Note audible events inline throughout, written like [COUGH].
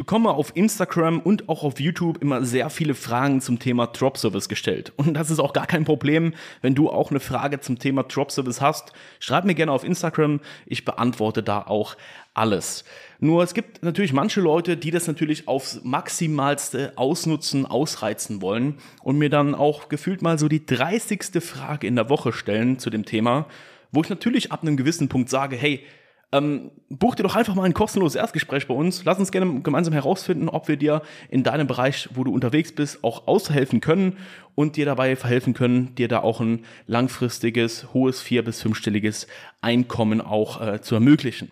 bekomme auf Instagram und auch auf YouTube immer sehr viele Fragen zum Thema Drop Service gestellt. Und das ist auch gar kein Problem, wenn du auch eine Frage zum Thema Drop Service hast. Schreib mir gerne auf Instagram. Ich beantworte da auch alles. Nur es gibt natürlich manche Leute, die das natürlich aufs maximalste ausnutzen, ausreizen wollen und mir dann auch gefühlt mal so die 30. Frage in der Woche stellen zu dem Thema, wo ich natürlich ab einem gewissen Punkt sage, hey, ähm, buch dir doch einfach mal ein kostenloses Erstgespräch bei uns. Lass uns gerne gemeinsam herausfinden, ob wir dir in deinem Bereich, wo du unterwegs bist, auch aushelfen können und dir dabei verhelfen können, dir da auch ein langfristiges, hohes vier- bis fünfstelliges Einkommen auch äh, zu ermöglichen.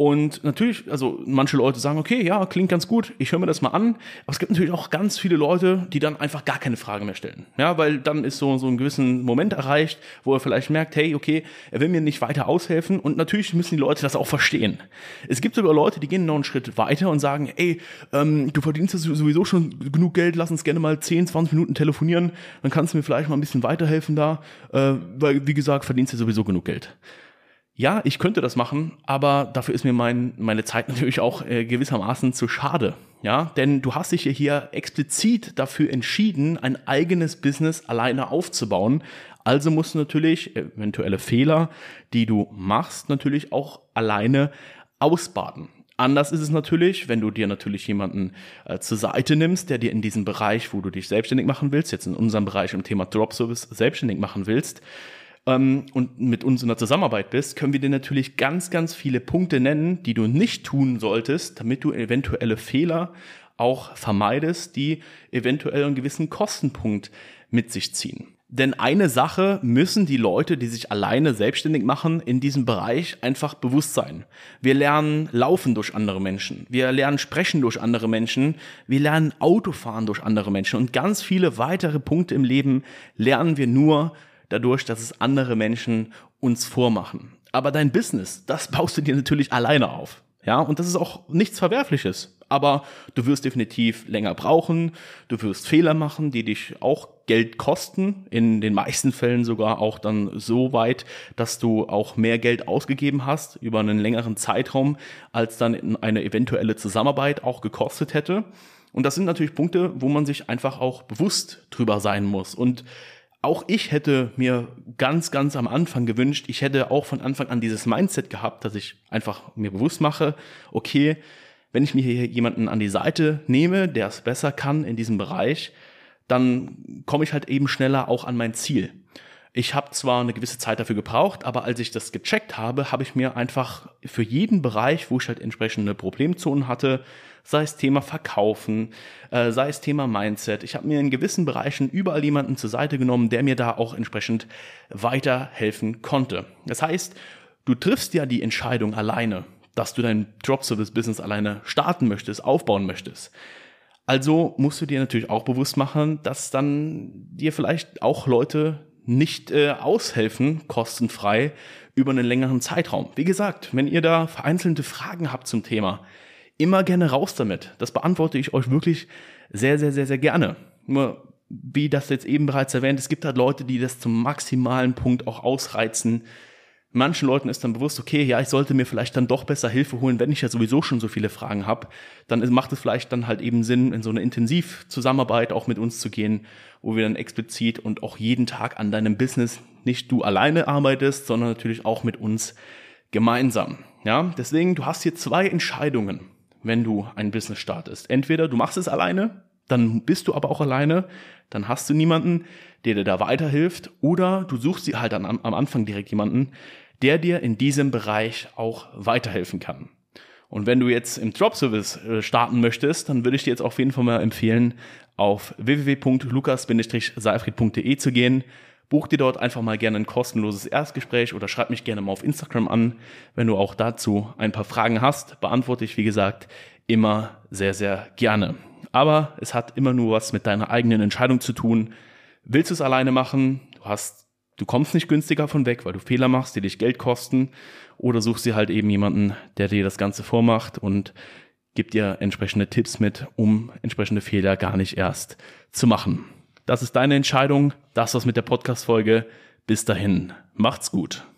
Und natürlich, also manche Leute sagen, okay, ja, klingt ganz gut, ich höre mir das mal an. Aber es gibt natürlich auch ganz viele Leute, die dann einfach gar keine Frage mehr stellen. Ja, weil dann ist so, so ein gewissen Moment erreicht, wo er vielleicht merkt, hey, okay, er will mir nicht weiter aushelfen. Und natürlich müssen die Leute das auch verstehen. Es gibt sogar Leute, die gehen noch einen Schritt weiter und sagen, ey, ähm, du verdienst sowieso schon genug Geld, lass uns gerne mal 10, 20 Minuten telefonieren, dann kannst du mir vielleicht mal ein bisschen weiterhelfen da, äh, weil, wie gesagt, verdienst du sowieso genug Geld ja, ich könnte das machen, aber dafür ist mir mein, meine Zeit [LAUGHS] natürlich auch äh, gewissermaßen zu schade. Ja, denn du hast dich ja hier explizit dafür entschieden, ein eigenes Business alleine aufzubauen. Also musst du natürlich eventuelle Fehler, die du machst, natürlich auch alleine ausbaden. Anders ist es natürlich, wenn du dir natürlich jemanden äh, zur Seite nimmst, der dir in diesem Bereich, wo du dich selbstständig machen willst, jetzt in unserem Bereich im Thema Drop Service selbstständig machen willst, ähm, und mit uns in der Zusammenarbeit bist, können wir dir natürlich ganz, ganz viele Punkte nennen, die du nicht tun solltest, damit du eventuelle Fehler auch vermeidest, die eventuell einen gewissen Kostenpunkt mit sich ziehen. Denn eine Sache müssen die Leute, die sich alleine selbstständig machen, in diesem Bereich einfach bewusst sein. Wir lernen Laufen durch andere Menschen. Wir lernen Sprechen durch andere Menschen. Wir lernen Autofahren durch andere Menschen. Und ganz viele weitere Punkte im Leben lernen wir nur dadurch, dass es andere Menschen uns vormachen. Aber dein Business, das baust du dir natürlich alleine auf. Ja, und das ist auch nichts Verwerfliches. Aber du wirst definitiv länger brauchen. Du wirst Fehler machen, die dich auch Geld kosten. In den meisten Fällen sogar auch dann so weit, dass du auch mehr Geld ausgegeben hast über einen längeren Zeitraum, als dann eine eventuelle Zusammenarbeit auch gekostet hätte. Und das sind natürlich Punkte, wo man sich einfach auch bewusst drüber sein muss. Und auch ich hätte mir ganz, ganz am Anfang gewünscht, ich hätte auch von Anfang an dieses Mindset gehabt, dass ich einfach mir bewusst mache, okay, wenn ich mir hier jemanden an die Seite nehme, der es besser kann in diesem Bereich, dann komme ich halt eben schneller auch an mein Ziel. Ich habe zwar eine gewisse Zeit dafür gebraucht, aber als ich das gecheckt habe, habe ich mir einfach für jeden Bereich, wo ich halt entsprechende Problemzonen hatte, sei es Thema Verkaufen, äh, sei es Thema Mindset, ich habe mir in gewissen Bereichen überall jemanden zur Seite genommen, der mir da auch entsprechend weiterhelfen konnte. Das heißt, du triffst ja die Entscheidung alleine, dass du dein Drop-Service-Business alleine starten möchtest, aufbauen möchtest. Also musst du dir natürlich auch bewusst machen, dass dann dir vielleicht auch Leute nicht äh, aushelfen, kostenfrei, über einen längeren Zeitraum. Wie gesagt, wenn ihr da vereinzelte Fragen habt zum Thema, immer gerne raus damit. Das beantworte ich euch wirklich sehr, sehr, sehr, sehr gerne. Nur, wie das jetzt eben bereits erwähnt, es gibt halt Leute, die das zum maximalen Punkt auch ausreizen, Manchen Leuten ist dann bewusst, okay, ja, ich sollte mir vielleicht dann doch besser Hilfe holen, wenn ich ja sowieso schon so viele Fragen habe. Dann macht es vielleicht dann halt eben Sinn, in so eine Intensivzusammenarbeit auch mit uns zu gehen, wo wir dann explizit und auch jeden Tag an deinem Business nicht du alleine arbeitest, sondern natürlich auch mit uns gemeinsam. Ja, deswegen, du hast hier zwei Entscheidungen, wenn du ein Business startest. Entweder du machst es alleine, dann bist du aber auch alleine, dann hast du niemanden, der dir da weiterhilft, oder du suchst dir halt am, Anfang direkt jemanden, der dir in diesem Bereich auch weiterhelfen kann. Und wenn du jetzt im Drop-Service äh, starten möchtest, dann würde ich dir jetzt auf jeden Fall mal empfehlen, auf www.lukas-seifried.de zu gehen. Buch dir dort einfach mal gerne ein kostenloses Erstgespräch oder schreib mich gerne mal auf Instagram an. Wenn du auch dazu ein paar Fragen hast, beantworte ich, wie gesagt, immer sehr, sehr gerne. Aber es hat immer nur was mit deiner eigenen Entscheidung zu tun. Willst du es alleine machen? Du hast Du kommst nicht günstiger von weg, weil du Fehler machst, die dich Geld kosten. Oder suchst dir halt eben jemanden, der dir das Ganze vormacht und gibt dir entsprechende Tipps mit, um entsprechende Fehler gar nicht erst zu machen. Das ist deine Entscheidung. Das war's mit der Podcast-Folge. Bis dahin. Macht's gut.